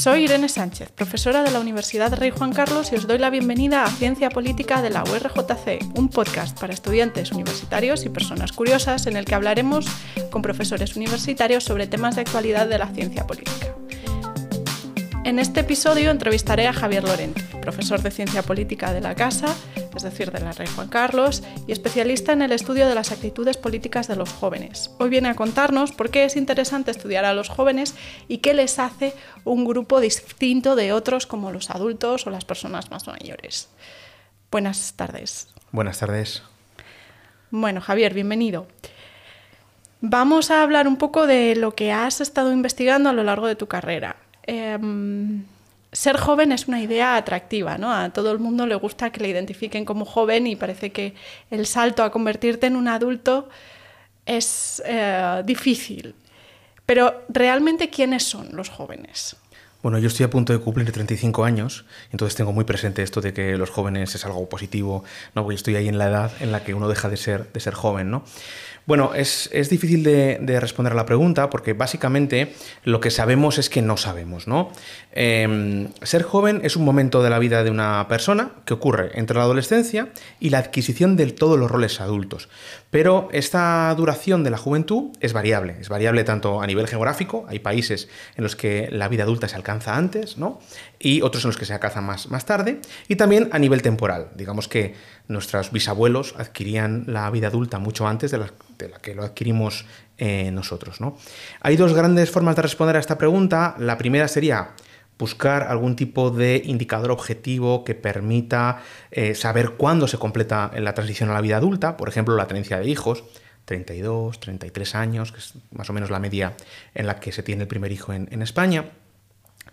Soy Irene Sánchez, profesora de la Universidad Rey Juan Carlos y os doy la bienvenida a Ciencia Política de la URJC, un podcast para estudiantes universitarios y personas curiosas en el que hablaremos con profesores universitarios sobre temas de actualidad de la ciencia política. En este episodio entrevistaré a Javier Lorente, profesor de Ciencia Política de la Casa, es decir, de la Rey Juan Carlos, y especialista en el estudio de las actitudes políticas de los jóvenes. Hoy viene a contarnos por qué es interesante estudiar a los jóvenes y qué les hace un grupo distinto de otros como los adultos o las personas más mayores. Buenas tardes. Buenas tardes. Bueno, Javier, bienvenido. Vamos a hablar un poco de lo que has estado investigando a lo largo de tu carrera. Em, ser joven es una idea atractiva, ¿no? A todo el mundo le gusta que le identifiquen como joven y parece que el salto a convertirte en un adulto es eh, difícil. Pero realmente, ¿quiénes son los jóvenes? Bueno, yo estoy a punto de cumplir 35 años, entonces tengo muy presente esto de que los jóvenes es algo positivo, ¿no? Porque estoy ahí en la edad en la que uno deja de ser, de ser joven, ¿no? Bueno, es, difícil de, responder a la pregunta porque básicamente lo que sabemos es que no sabemos, ¿no? Em, ser joven es un momento de la vida de una persona que ocurre entre la adolescencia y la adquisición de todos los roles adultos. Pero esta duración de la juventud es variable, es variable tanto a nivel geográfico, hay países en los que la vida adulta se alcanza antes, ¿no? Y otros en los que se alcanza más, más tarde, y también a nivel temporal. Digamos que nuestros bisabuelos adquirían la vida adulta mucho antes de la, que lo adquirimos eh, nosotros. ¿no? Hay dos grandes formas de responder a esta pregunta. La primera sería buscar algún tipo de indicador objetivo que permita eh, saber cuándo se completa la transición a la vida adulta, por ejemplo, la tenencia de hijos. 32, 33 años, que es más o menos la media en la que se tiene el primer hijo en España.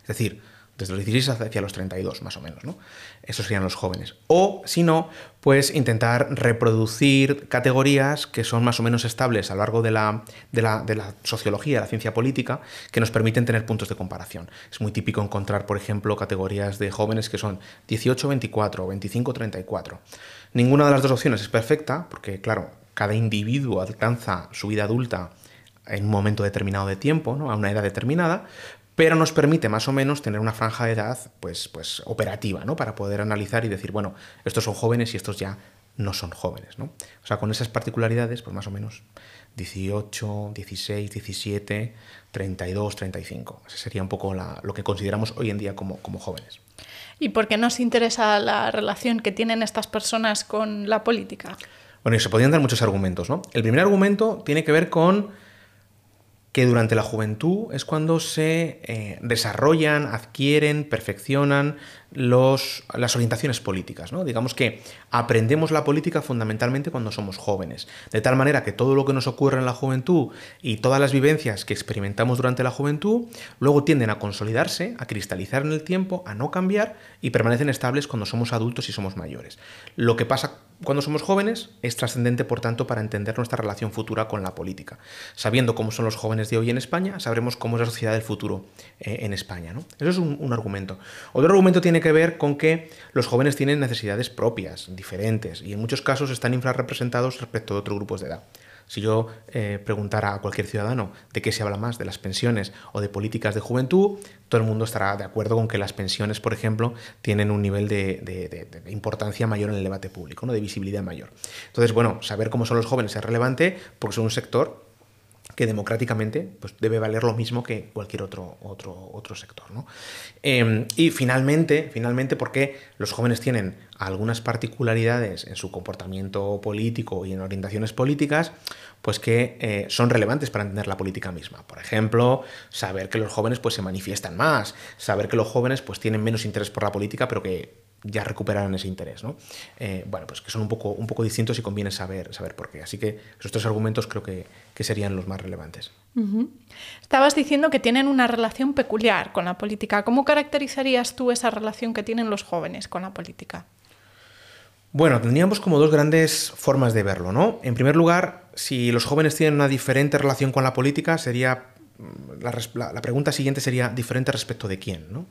Es decir, desde los 16 hacia los 32 más o menos, ¿no? Esos serían los jóvenes. O, si no, pues intentar reproducir categorías que son más o menos estables a lo largo de la, sociología, la ciencia política, que nos permiten tener puntos de comparación. Es muy típico encontrar, por ejemplo, categorías de jóvenes que son 18-24 o 25-34. Ninguna de las dos opciones es perfecta, porque, claro, cada individuo alcanza su vida adulta en un momento determinado de tiempo, ¿no? a una edad determinada, pero nos permite más o menos tener una franja de edad pues, pues operativa, ¿no? Para poder analizar y decir, bueno, estos son jóvenes y estos ya no son jóvenes, ¿no? O sea, con esas particularidades, pues más o menos 18, 16, 17, 32, 35. Ese sería un poco lo que consideramos hoy en día como, como jóvenes. ¿Y por qué nos interesa la relación que tienen estas personas con la política? Bueno, y se podrían dar muchos argumentos, ¿no? El primer argumento tiene que ver con que durante la juventud es cuando se eh, desarrollan, adquieren, perfeccionan los, las orientaciones políticas. ¿no? Digamos que aprendemos la política fundamentalmente cuando somos jóvenes, de tal manera que todo lo que nos ocurre en la juventud y todas las vivencias que experimentamos durante la juventud luego tienden a consolidarse, a cristalizar en el tiempo, a no cambiar y permanecen estables cuando somos adultos y somos mayores. Lo que pasa cuando somos jóvenes es trascendente, por tanto, para entender nuestra relación futura con la política. Sabiendo cómo son los jóvenes de hoy en España, sabremos cómo es la sociedad del futuro eh, en España. ¿no? Eso es un, un argumento. Otro argumento tiene que ver con que los jóvenes tienen necesidades propias, diferentes, y en muchos casos están infrarrepresentados respecto de otros grupos de edad. Si yo eh, preguntara a cualquier ciudadano de qué se habla más, de las pensiones o de políticas de juventud, todo el mundo estará de acuerdo con que las pensiones, por ejemplo, tienen un nivel de, importancia mayor en el debate público, ¿no? de visibilidad mayor. Entonces, bueno, saber cómo son los jóvenes es relevante porque son un sector que democráticamente pues, debe valer lo mismo que cualquier otro, otro, otro sector. Em, y finalmente, finalmente, porque los jóvenes tienen algunas particularidades en su comportamiento político y en orientaciones políticas, pues que eh, son relevantes para entender la política misma. Por ejemplo, saber que los jóvenes pues, se manifiestan más, saber que los jóvenes pues, tienen menos interés por la política, pero que ya recuperaron ese interés. ¿no? Eh, bueno, pues que son un poco, un poco distintos y conviene saber, saber por qué. Así que esos tres argumentos creo que, serían los más relevantes. Estabas diciendo que tienen una relación peculiar con la política. ¿Cómo caracterizarías tú esa relación que tienen los jóvenes con la política? Bueno, tendríamos como dos grandes formas de verlo, ¿no? En primer lugar, si los jóvenes tienen una diferente relación con la política, sería mm, la, la pregunta siguiente sería diferente respecto de quién, ¿no?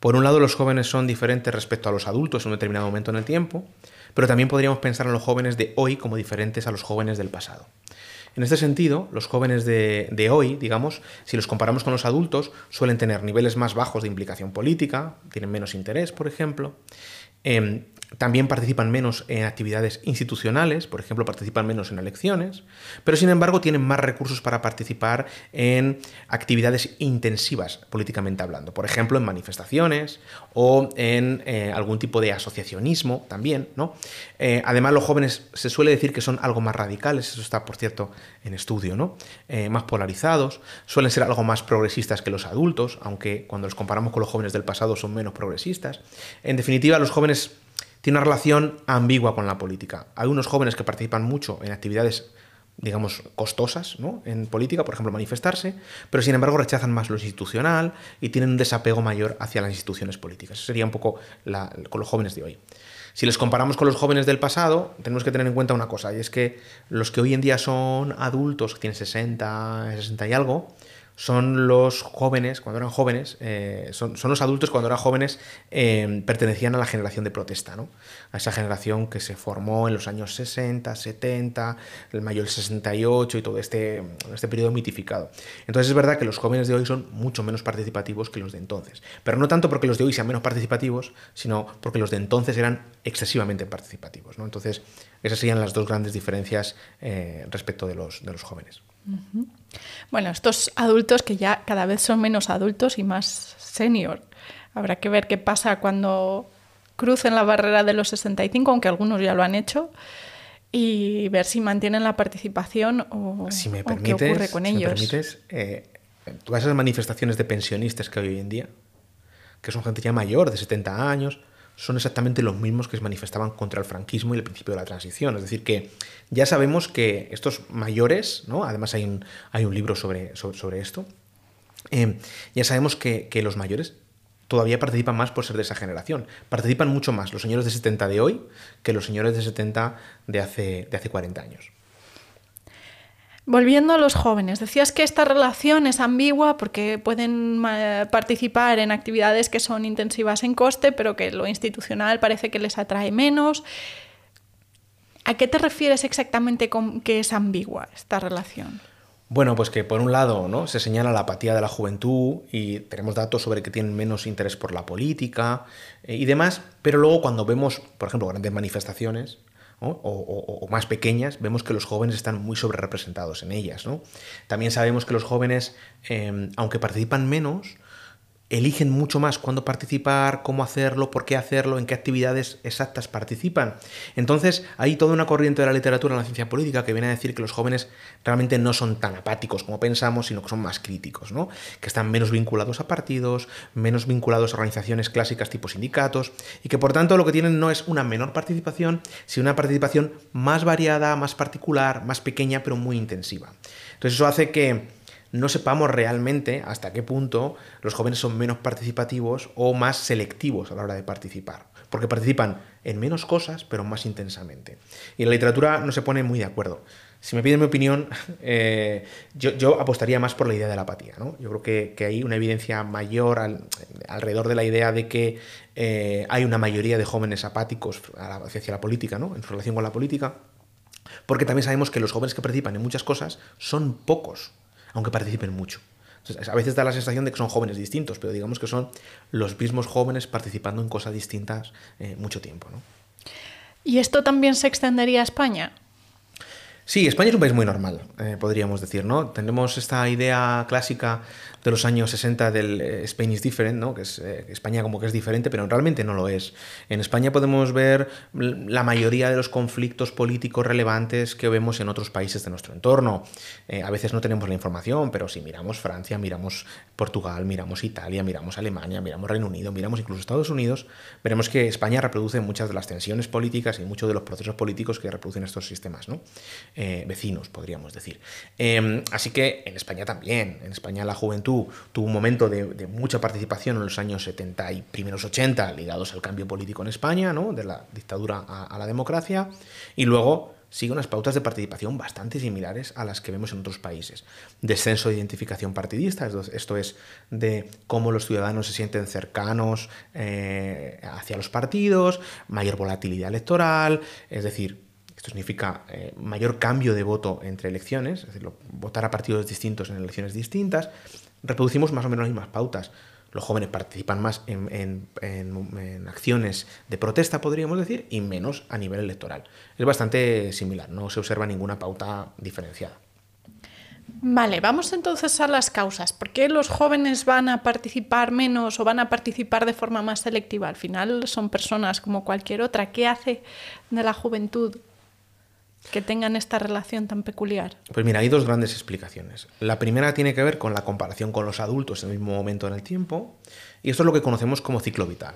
Por un lado, los jóvenes son diferentes respecto a los adultos en un determinado momento en el tiempo, pero también podríamos pensar en los jóvenes de hoy como diferentes a los jóvenes del pasado. En este sentido, los jóvenes de, hoy, digamos, si los comparamos con los adultos, suelen tener niveles más bajos de implicación política, tienen menos interés, por ejemplo. Em, también participan menos en actividades institucionales, por ejemplo, participan menos en elecciones, pero sin embargo tienen más recursos para participar en actividades intensivas políticamente hablando, por ejemplo, en manifestaciones o en eh, algún tipo de asociacionismo también. ¿no? Eh, además, los jóvenes se suele decir que son algo más radicales, eso está, por cierto, en estudio, ¿no? Eh, más polarizados, suelen ser algo más progresistas que los adultos, aunque cuando los comparamos con los jóvenes del pasado son menos progresistas. En definitiva, los jóvenes tiene una relación ambigua con la política. Hay unos jóvenes que participan mucho en actividades digamos, costosas ¿no? en política, por ejemplo, manifestarse, pero sin embargo rechazan más lo institucional y tienen un desapego mayor hacia las instituciones políticas. Eso sería un poco con los jóvenes de hoy. Si les comparamos con los jóvenes del pasado, tenemos que tener en cuenta una cosa, y es que los que hoy en día son adultos, que tienen 60, 60 y algo, son los jóvenes, cuando eran jóvenes, eh, son, los adultos cuando eran jóvenes, eh, pertenecían a la generación de protesta, ¿no? a esa generación que se formó en los años 60, 70, el mayo del 68 y todo este, este periodo mitificado. Entonces es verdad que los jóvenes de hoy son mucho menos participativos que los de entonces, pero no tanto porque los de hoy sean menos participativos, sino porque los de entonces eran excesivamente participativos. ¿no? Entonces esas serían las dos grandes diferencias eh, respecto de los, de los jóvenes. Bueno, estos adultos que ya cada vez son menos adultos y más senior. Habrá que ver qué pasa cuando crucen la barrera de los 65, aunque algunos ya lo han hecho, y ver si mantienen la participación o, qué ocurre con ellos. Me permites, eh, todas esas manifestaciones de pensionistas que hay hoy en día, que son gente ya mayor, de 70 años, son exactamente los mismos que se manifestaban contra el franquismo y el principio de la transición. Es decir, que ya sabemos que estos mayores, ¿no? además hay un, hay un libro sobre, sobre, esto, eh, ya sabemos que, que, los mayores todavía participan más por ser de esa generación. Participan mucho más los señores de 70 de hoy que los señores de 70 de hace, de hace 40 años. Volviendo a los jóvenes, decías que esta relación es ambigua porque pueden participar en actividades que son intensivas en coste, pero que lo institucional parece que les atrae menos. ¿A qué te refieres exactamente con que es ambigua esta relación? Bueno, pues que por un lado ¿no? se señala la apatía de la juventud y tenemos datos sobre que tienen menos interés por la política eh, y demás, pero luego cuando vemos, por ejemplo, grandes manifestaciones, o, más pequeñas, vemos que los jóvenes están muy sobrerepresentados en ellas. También sabemos que los jóvenes, em, aunque participan menos, eligen mucho más cuándo participar, cómo hacerlo, por qué hacerlo, en qué actividades exactas participan. Entonces, hay toda una corriente de la literatura en la ciencia política que viene a decir que los jóvenes realmente no son tan apáticos como pensamos, sino que son más críticos, ¿no? que están menos vinculados a partidos, menos vinculados a organizaciones clásicas tipo sindicatos, y que por tanto lo que tienen no es una menor participación, sino una participación más variada, más particular, más pequeña, pero muy intensiva. Entonces eso hace que no sepamos realmente hasta qué punto los jóvenes son menos participativos o más selectivos a la hora de participar, porque participan en menos cosas, pero más intensamente. Y la literatura no se pone muy de acuerdo. Si me piden mi opinión, eh, yo, apostaría más por la idea de la apatía. ¿no? Yo creo que, hay una evidencia mayor alrededor de la idea de que eh, hay una mayoría de jóvenes apáticos hacia la política, ¿no? en su relación con la política, porque también sabemos que los jóvenes que participan en muchas cosas son pocos aunque participen mucho. a veces da la sensación de que son jóvenes distintos, pero digamos que son los mismos jóvenes participando en cosas distintas eh, mucho tiempo. ¿no? ¿Y esto también se extendería a España? Sí, España es un país muy normal, eh, podríamos decir, ¿no? Tenemos esta idea clásica de los años 60 del eh, Spain is different, ¿no? que es eh, España como que es diferente, pero realmente no lo es. En España podemos ver la mayoría de los conflictos políticos relevantes que vemos en otros países de nuestro entorno. A veces no tenemos la información, pero si miramos Francia, miramos Portugal, miramos Italia, miramos Alemania, miramos Reino Unido, miramos incluso Estados Unidos, veremos que España reproduce muchas de las tensiones políticas y muchos de los procesos políticos que reproducen estos sistemas, ¿no? Vecinos, podríamos decir. Em, así que en España también, en España la juventud tuvo un momento de, mucha participación en los años 70 y primeros 80 ligados al cambio político en España, de la dictadura a, la democracia, y luego sigue unas pautas de participación bastante similares a las que vemos en otros países. Descenso de identificación partidista, esto es de cómo los ciudadanos se sienten cercanos eh, hacia los partidos, mayor volatilidad electoral, es decir, esto significa eh, mayor cambio de voto entre elecciones, es decir, votar a partidos distintos en elecciones distintas, reproducimos más o menos las mismas pautas. Los jóvenes participan más en, acciones de protesta, podríamos decir, y menos a nivel electoral. Es bastante similar, no se observa ninguna pauta diferenciada. Vale, vamos entonces a las causas. ¿Por qué los jóvenes van a participar menos o van a participar de forma más selectiva? Al final son personas como cualquier otra. ¿Qué hace de la juventud que tengan esta relación tan peculiar? Pues mira, hay dos grandes explicaciones. La primera tiene que ver con la comparación con los adultos en el mismo momento en el tiempo, y esto es lo que conocemos como ciclo vital.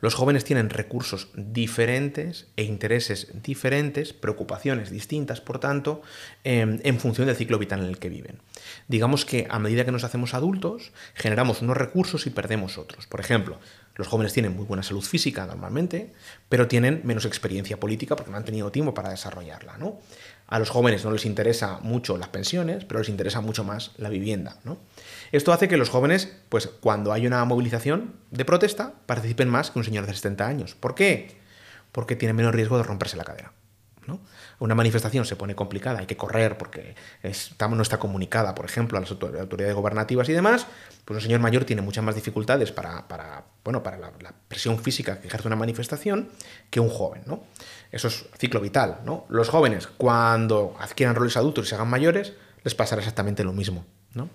Los jóvenes tienen recursos diferentes e intereses diferentes, preocupaciones distintas, por tanto, em, en función del ciclo vital en el que viven. Digamos que a medida que nos hacemos adultos, generamos unos recursos y perdemos otros. Por ejemplo, los jóvenes tienen muy buena salud física normalmente, pero tienen menos experiencia política porque no han tenido tiempo para desarrollarla. ¿no? A los jóvenes no les interesa mucho las pensiones, pero les interesa mucho más la vivienda. ¿no? Esto hace que los jóvenes, pues cuando hay una movilización de protesta, participen más que un señor de 70 años. ¿Por qué? Porque tienen menos riesgo de romperse la cadera. Una manifestación se pone complicada, hay que correr porque no está comunicada, por ejemplo, a las autoridades gobernativas y demás, pues un señor mayor tiene muchas más dificultades para, bueno, para la, presión física que ejerce una manifestación que un joven. ¿no? Eso es ciclo vital. ¿no? Los jóvenes, cuando adquieran roles adultos y se hagan mayores, les pasará exactamente lo mismo. ¿no?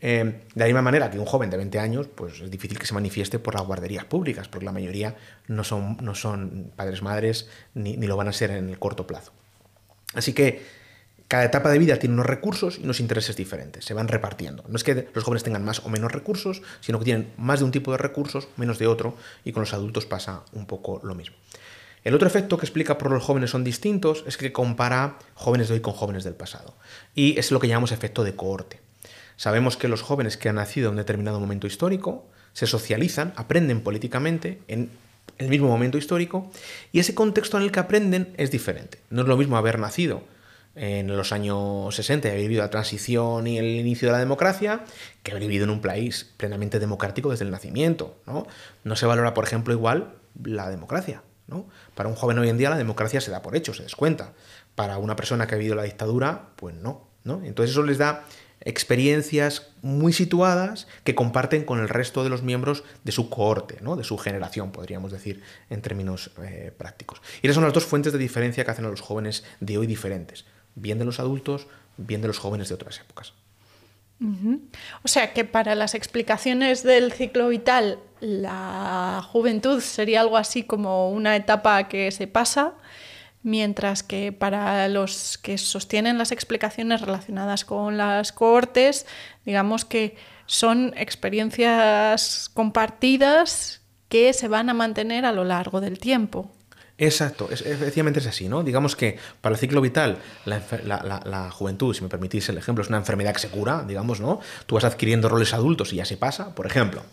Eh, de la misma manera que un joven de 20 años, pues es difícil que se manifieste por las guarderías públicas, porque la mayoría no son, no son padres, madres, ni, lo van a ser en el corto plazo. Así que cada etapa de vida tiene unos recursos y unos intereses diferentes, se van repartiendo. No es que los jóvenes tengan más o menos recursos, sino que tienen más de un tipo de recursos, menos de otro, y con los adultos pasa un poco lo mismo. El otro efecto que explica por los jóvenes son distintos es que compara jóvenes de hoy con jóvenes del pasado. Y es lo que llamamos efecto de cohorte. Sabemos que los jóvenes que han nacido en un determinado momento histórico se socializan, aprenden políticamente en el mismo momento histórico y ese contexto en el que aprenden es diferente. No es lo mismo haber nacido en los años 60 y haber vivido la transición y el inicio de la democracia que haber vivido en un país plenamente democrático desde el nacimiento. No, no se valora, por ejemplo, igual la democracia. ¿no? Para un joven hoy en día la democracia se da por hecho, se descuenta. Para una persona que ha vivido la dictadura, pues no. ¿no? Entonces eso les da experiencias muy situadas que comparten con el resto de los miembros de su cohorte, ¿no? de su generación, podríamos decir, en términos eh, prácticos. Y esas son las dos fuentes de diferencia que hacen a los jóvenes de hoy diferentes, bien de los adultos, bien de los jóvenes de otras épocas. O sea que para las explicaciones del ciclo vital, la juventud sería algo así como una etapa que se pasa mientras que para los que sostienen las explicaciones relacionadas con las cohortes, digamos que son experiencias compartidas que se van a mantener a lo largo del tiempo. Exacto, es, efectivamente es así, ¿no? Digamos que para el ciclo vital, la, juventud, si me permitís el ejemplo, es una enfermedad que se cura, digamos, ¿no? Tú vas adquiriendo roles adultos y ya se pasa. Por ejemplo,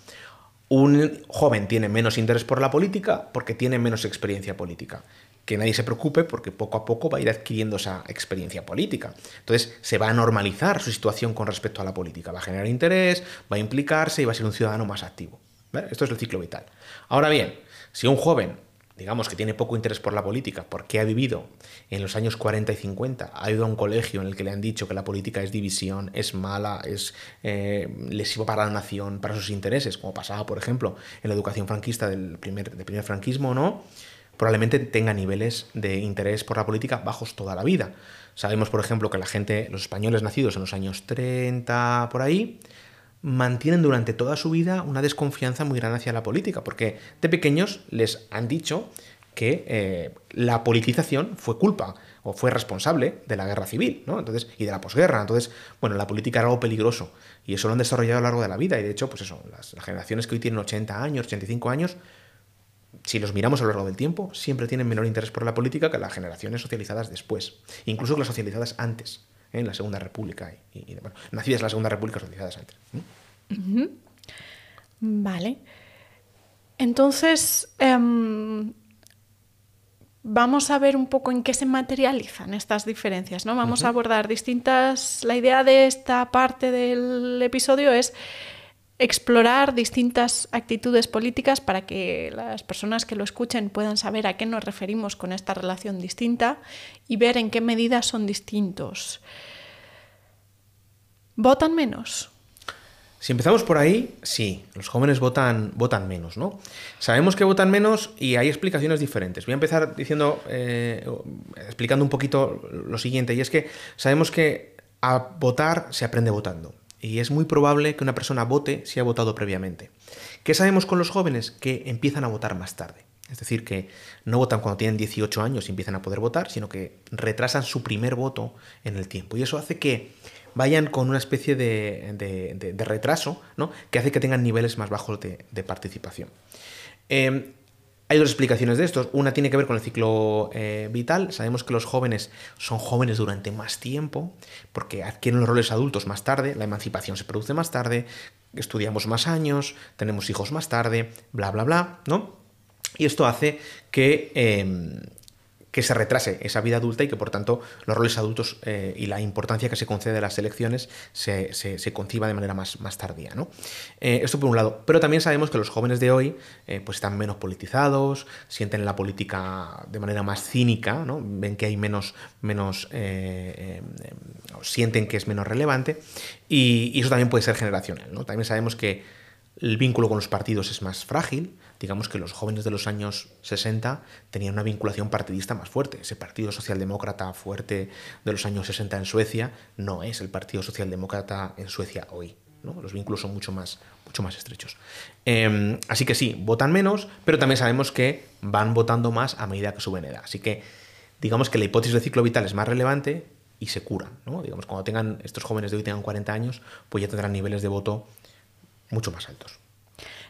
un joven tiene menos interés por la política porque tiene menos experiencia política que nadie se preocupe porque poco a poco va a ir adquiriendo esa experiencia política. Entonces se va a normalizar su situación con respecto a la política, va a generar interés, va a implicarse y va a ser un ciudadano más activo. Esto es el ciclo vital. Ahora bien, si un joven, digamos que tiene poco interés por la política, porque ha vivido en los años 40 y 50, ha ido a un colegio en el que le han dicho que la política es división, es mala, es eh, para la nación, para sus intereses, como pasaba, por ejemplo, en la educación franquista del primer, del primer franquismo, ¿no? probablemente tenga niveles de interés por la política bajos toda la vida. Sabemos, por ejemplo, que la gente, los españoles nacidos en los años 30, por ahí, mantienen durante toda su vida una desconfianza muy grande hacia la política, porque de pequeños les han dicho que eh, la politización fue culpa o fue responsable de la guerra civil, ¿no? Entonces, y de la posguerra. Entonces, bueno, la política era algo peligroso y eso lo han desarrollado a lo largo de la vida. Y de hecho, pues eso, las, las generaciones que hoy tienen 80 años, 85 años, si los miramos a lo largo del tiempo, siempre tienen menor interés por la política que las generaciones socializadas después, incluso que las socializadas antes. En la Segunda República, y, nacidas en la Segunda República, socializadas antes. Vale. Entonces, em, vamos a ver un poco en qué se materializan estas diferencias, ¿no? Vamos a abordar distintas... La idea de esta parte del episodio es explorar distintas actitudes políticas para que las personas que lo escuchen puedan saber a qué nos referimos con esta relación distinta y ver en qué medida son distintos. ¿Votan menos? Si empezamos por ahí, sí, los jóvenes votan, votan menos, ¿no? Sabemos que votan menos y hay explicaciones diferentes. Voy a empezar diciendo, eh, explicando un poquito lo siguiente, y es que sabemos que a votar se aprende votando y es muy probable que una persona vote si ha votado previamente. ¿Qué sabemos con los jóvenes? Que empiezan a votar más tarde. Es decir, que no votan cuando tienen 18 años y empiezan a poder votar, sino que retrasan su primer voto en el tiempo. Y eso hace que vayan con una especie de, retraso, ¿no? que hace que tengan niveles más bajos de, participación. Em, hay dos explicaciones de esto. Una tiene que ver con el ciclo eh, vital. Sabemos que los jóvenes son jóvenes durante más tiempo, porque adquieren los roles adultos más tarde, la emancipación se produce más tarde, estudiamos más años, tenemos hijos más tarde, bla, bla, bla, ¿no? Y esto hace que em, que se retrase esa vida adulta y que por tanto los roles adultos eh, y la importancia que se concede a las elecciones se, conciba de manera más, más tardía. ¿no? Eh, esto por un lado. Pero también sabemos que los jóvenes de hoy eh, pues están menos politizados, sienten la política de manera más cínica, ¿no? ven que hay menos, menos sienten que es menos relevante y, y, eso también puede ser generacional. ¿no? También sabemos que el vínculo con los partidos es más frágil, digamos que los jóvenes de los años 60 tenían una vinculación partidista más fuerte. Ese partido socialdemócrata fuerte de los años 60 en Suecia no es el partido socialdemócrata en Suecia hoy. Los vínculos son mucho más, mucho más estrechos. Em, así que sí, votan menos, pero también sabemos que van votando más a medida que suben edad. Así que digamos que la hipótesis del ciclo vital es más relevante y se curan. ¿no? Digamos, cuando tengan estos jóvenes de hoy tengan 40 años, pues ya tendrán niveles de voto mucho más altos.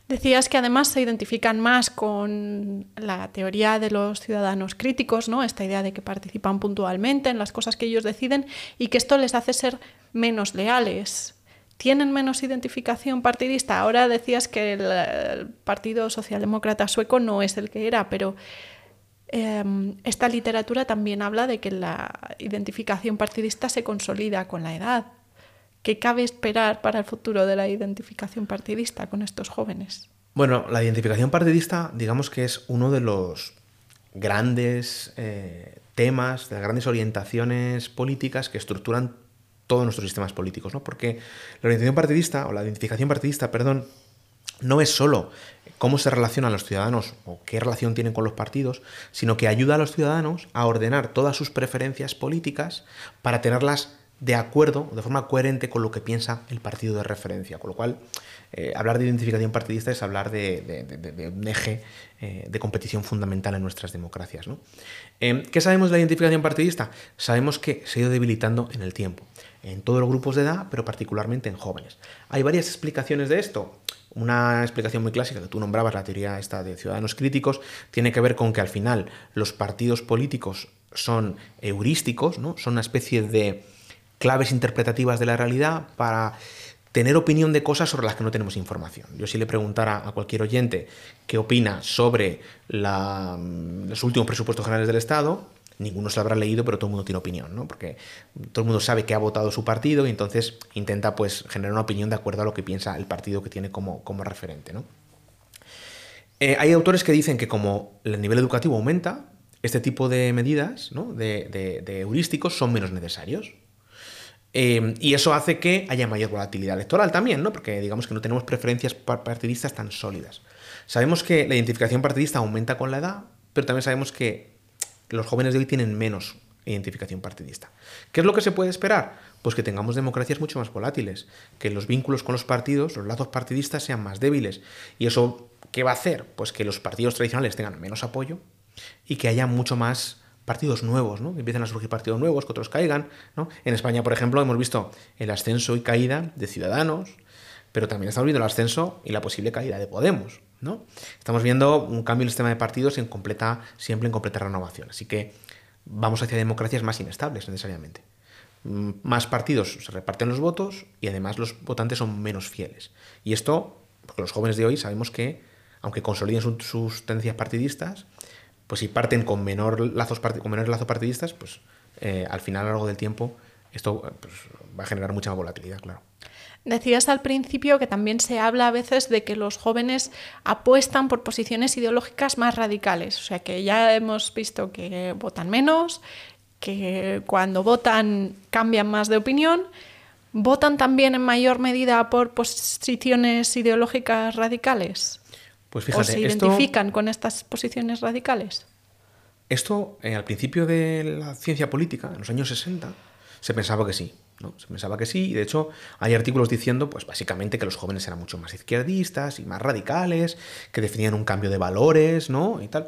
Decías que además se identifican más con la teoría de los ciudadanos críticos, ¿no? Esta idea de que participan puntualmente en las cosas que ellos deciden y que esto les hace ser menos leales. ¿Tienen menos identificación partidista? Ahora decías que el, Partido Socialdemócrata sueco no es el que era, pero em, esta literatura también habla de que la identificación partidista se consolida con la edad. ¿Qué cabe esperar para el futuro de la identificación partidista con estos jóvenes? Bueno, la identificación partidista, digamos que es uno de los grandes eh, temas, de las grandes orientaciones políticas que estructuran todos nuestros sistemas políticos, ¿no? Porque la orientación partidista, o la identificación partidista, perdón, no es solo cómo se relacionan los ciudadanos o qué relación tienen con los partidos, sino que ayuda a los ciudadanos a ordenar todas sus preferencias políticas para tenerlas de acuerdo, de forma coherente con lo que piensa el partido de referencia. Con lo cual, eh, hablar de identificación partidista es hablar de, un eje eh, de competición fundamental en nuestras democracias. Eh, ¿Qué sabemos de la identificación partidista? Sabemos que se ha ido debilitando en el tiempo, en todos los grupos de edad, pero particularmente en jóvenes. Hay varias explicaciones de esto. Una explicación muy clásica que tú nombrabas, la teoría esta de ciudadanos críticos, tiene que ver con que al final los partidos políticos son heurísticos, ¿no? son una especie de claves interpretativas de la realidad para tener opinión de cosas sobre las que no tenemos información. Yo si le preguntara a cualquier oyente qué opina sobre los últimos presupuestos generales del Estado, ninguno se lo habrá leído, pero todo el mundo tiene opinión, ¿no? Porque todo el mundo sabe que ha votado su partido y entonces intenta pues generar una opinión de acuerdo a lo que piensa el partido que tiene como, como referente, ¿no? Eh, hay autores que dicen que como el nivel educativo aumenta, este tipo de medidas, ¿no? de heurísticos, son menos necesarios. Em, y eso hace que haya mayor volatilidad electoral también, ¿no? Porque digamos que no tenemos preferencias partidistas tan sólidas. Sabemos que la identificación partidista aumenta con la edad, pero también sabemos que los jóvenes de hoy tienen menos identificación partidista. ¿Qué es lo que se puede esperar? Pues que tengamos democracias mucho más volátiles, que los vínculos con los partidos, los lazos partidistas sean más débiles. ¿Y eso qué va a hacer? Pues que los partidos tradicionales tengan menos apoyo y que haya mucho más partidos nuevos, ¿no? Que empiecen a surgir partidos nuevos, que otros caigan, ¿no? En España, por ejemplo, hemos visto el ascenso y caída de Ciudadanos, pero también estamos viendo el ascenso y la posible caída de Podemos, ¿no? Estamos viendo un cambio en el sistema de partidos en completa, siempre en completa renovación. Así que vamos hacia democracias más inestables, necesariamente. Mm, más partidos se reparten los votos y además los votantes son menos fieles. Y esto, porque los jóvenes de hoy sabemos que, aunque consoliden sus tendencias partidistas, pues si parten con, menor lazos con menores lazos partidistas, pues eh, al final, a lo largo del tiempo, esto pues, va a generar mucha volatilidad, claro. Decías al principio que también se habla a veces de que los jóvenes apuestan por posiciones ideológicas más radicales, o sea que ya hemos visto que votan menos, que cuando votan cambian más de opinión, votan también en mayor medida por posiciones ideológicas radicales. Pues fíjate, ¿O se identifican con estas posiciones radicales? Esto, eh, al principio de la ciencia política, en los años 60, se pensaba que sí. ¿no? Se pensaba que sí, y de hecho hay artículos diciendo, pues básicamente, que los jóvenes eran mucho más izquierdistas y más radicales, que definían un cambio de valores, ¿no? Y tal.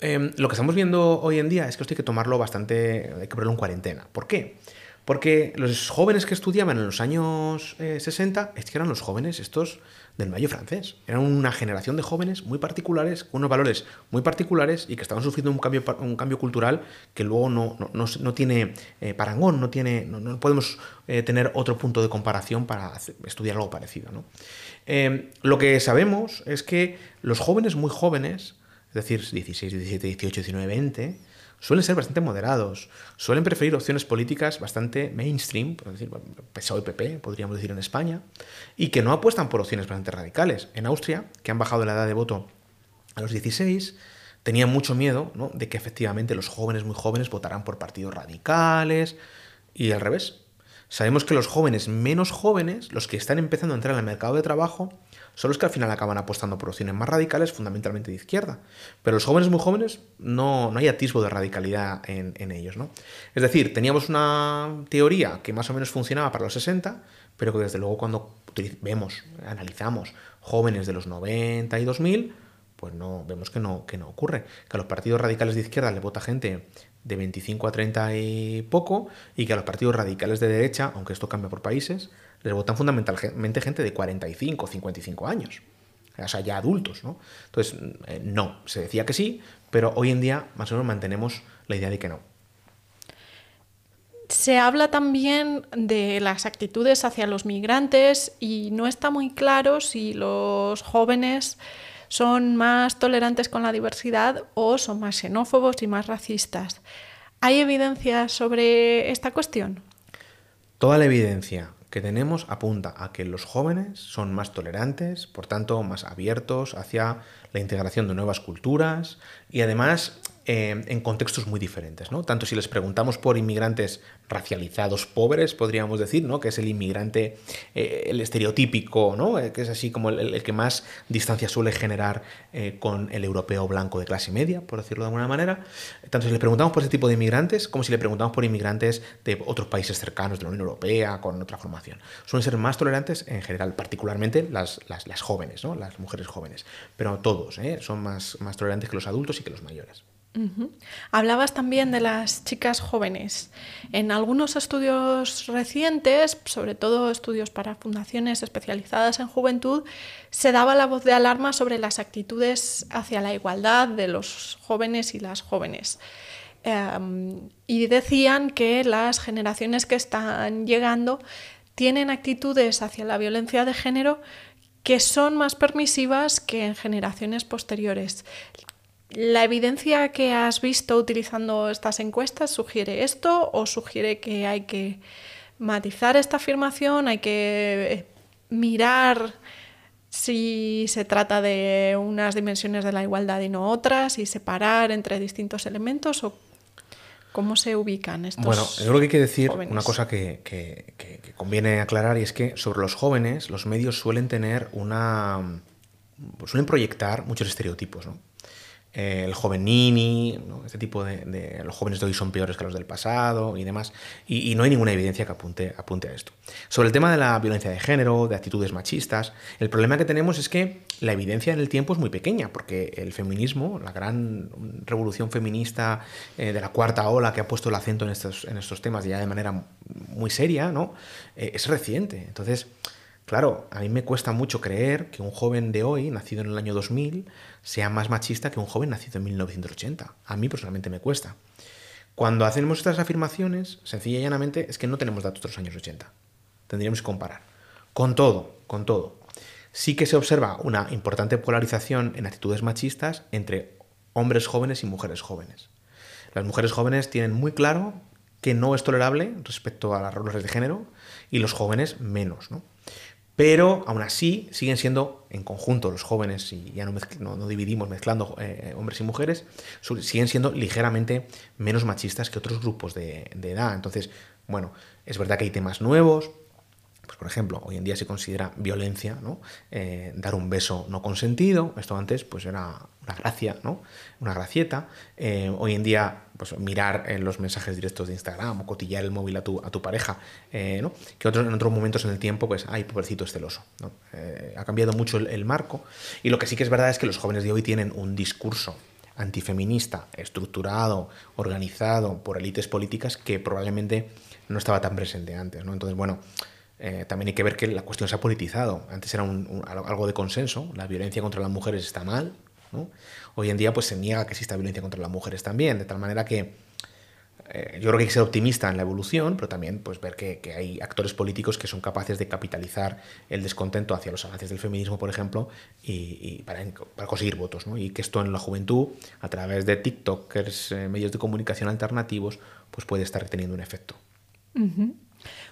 Em, lo que estamos viendo hoy en día es que esto hay que tomarlo bastante, hay que ponerlo en cuarentena. ¿Por qué? Porque los jóvenes que estudiaban en los años 60 eh, es que eran los jóvenes estos del Mayo francés. Eran una generación de jóvenes muy particulares, con unos valores muy particulares y que estaban sufriendo un cambio, un cambio cultural que luego no, no, tiene eh, parangón, no, tiene, no, podemos eh, tener otro punto de comparación para estudiar algo parecido. lo que sabemos es que los jóvenes muy jóvenes, es decir, 16, 17, 18, 19, 20, suelen ser bastante moderados, suelen preferir opciones políticas bastante mainstream, por decir, PSOE y PP, podríamos decir en España, y que no apuestan por opciones bastante radicales. En Austria, que han bajado la edad de voto a los 16, tenían mucho miedo ¿no? de que efectivamente los jóvenes muy jóvenes votaran por partidos radicales y al revés. Sabemos que los jóvenes menos jóvenes, los que están empezando a entrar en el mercado de trabajo, son los que al final acaban apostando por opciones más radicales, fundamentalmente de izquierda. Pero los jóvenes muy jóvenes no, no hay atisbo de radicalidad en, ellos. ¿no? Es decir, teníamos una teoría que más o menos funcionaba para los 60, pero que desde luego cuando vemos, analizamos jóvenes de los 90 y 2000, pues no, vemos que no, que no ocurre. Que a los partidos radicales de izquierda le vota gente de 25 a 30 y poco, y que a los partidos radicales de derecha, aunque esto cambia por países, les votan fundamentalmente gente de 45 o 55 años. O sea, ya adultos, ¿no? Entonces, eh, no, se decía que sí, pero hoy en día más o menos mantenemos la idea de que no. Se habla también de las actitudes hacia los migrantes y no está muy claro si los jóvenes son más tolerantes con la diversidad o son más xenófobos y más racistas. ¿Hay evidencia sobre esta cuestión? Toda la evidencia que tenemos apunta a que los jóvenes son más tolerantes, por tanto más abiertos hacia la integración de nuevas culturas y además eh, en contextos muy diferentes, ¿no? Tanto si les preguntamos por inmigrantes racializados pobres, podríamos decir, ¿no? Que es el inmigrante, eh, el estereotípico, ¿no? Eh, que es así como el, que más distancia suele generar con el europeo blanco de clase media, por decirlo de alguna manera. Tanto si les preguntamos por ese tipo de inmigrantes, como si le preguntamos por inmigrantes de otros países cercanos de la Unión Europea, con otra formación. Suelen ser más tolerantes en general, particularmente las, las, jóvenes, ¿no? Las mujeres jóvenes. Pero todos son más, más tolerantes que los adultos y que los mayores. Hablabas también de las chicas jóvenes. En algunos estudios recientes, sobre todo estudios para fundaciones especializadas en juventud, se daba la voz de alarma sobre las actitudes hacia la igualdad de los jóvenes y las jóvenes. Em, y decían que las generaciones que están llegando tienen actitudes hacia la violencia de género que son más permisivas que en generaciones posteriores. ¿La evidencia que has visto utilizando estas encuestas sugiere esto o sugiere que hay que matizar esta afirmación, hay que eh, mirar si se trata de unas dimensiones de la igualdad y no otras y separar entre distintos elementos o cómo se ubican estos Bueno, yo creo que hay que decir una cosa que, que, conviene aclarar y es que sobre los jóvenes los medios suelen tener una... suelen proyectar muchos estereotipos, ¿no? Eh, el joven Nini, este tipo de, Los jóvenes de hoy son peores que los del pasado y demás. Y, no hay ninguna evidencia que apunte, apunte a esto. Sobre el tema de la violencia de género, de actitudes machistas, el problema que tenemos es que la evidencia en el tiempo es muy pequeña, porque el feminismo, la gran revolución feminista eh, de la cuarta ola que ha puesto el acento en estos, en estos temas ya de manera muy seria, ¿no? Eh, es reciente. Entonces Claro, a mí me cuesta mucho creer que un joven de hoy, nacido en el año 2000, sea más machista que un joven nacido en 1980. A mí personalmente me cuesta. Cuando hacemos estas afirmaciones, sencilla y llanamente, es que no tenemos datos de los años 80. Tendríamos que comparar. Con todo, con todo. Sí que se observa una importante polarización en actitudes machistas entre hombres jóvenes y mujeres jóvenes. Las mujeres jóvenes tienen muy claro que no es tolerable respecto a las roles de género y los jóvenes menos, ¿no? Pero aún así siguen siendo en conjunto los jóvenes, y ya no, no, dividimos mezclando eh, hombres y mujeres, siguen siendo ligeramente menos machistas que otros grupos de, de edad. Entonces, bueno, es verdad que hay temas nuevos, pues por ejemplo, hoy en día se considera violencia, ¿no? Eh, dar un beso no consentido, esto antes pues era una gracia, ¿no? Una gracieta. Eh, hoy en día, pues mirar en los mensajes directos de Instagram o cotillar el móvil a tu, a tu pareja, eh, ¿no? Que otros, en otros momentos en el tiempo, pues, ay, pobrecito es celoso, ha cambiado mucho el, el marco. Y lo que sí que es verdad es que los jóvenes de hoy tienen un discurso antifeminista, estructurado, organizado por élites políticas que probablemente no estaba tan presente antes, ¿no? Entonces, bueno, eh, también hay que ver que la cuestión se ha politizado. Antes era algo de consenso, la violencia contra las mujeres está mal. Hoy en día pues se niega que exista violencia contra las mujeres también, de tal manera que eh, yo creo que hay que ser optimista en la evolución, pero también pues, ver que, hay actores políticos que son capaces de capitalizar el descontento hacia los avances del feminismo, por ejemplo, y, para, conseguir votos. Y que esto en la juventud, a través de TikTokers, eh, medios de comunicación alternativos, pues puede estar teniendo un efecto.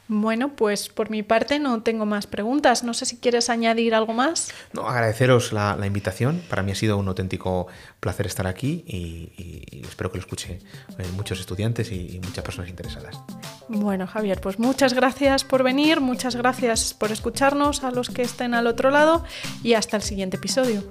Bueno, pues por mi parte no tengo más preguntas. No sé si quieres añadir algo más. No, agradeceros la, invitación. Para mí ha sido un auténtico placer estar aquí y, espero que lo escuche eh, muchos estudiantes y, y muchas personas interesadas. Bueno, Javier, pues muchas gracias por venir, muchas gracias por escucharnos a los que estén al otro lado y hasta el siguiente episodio.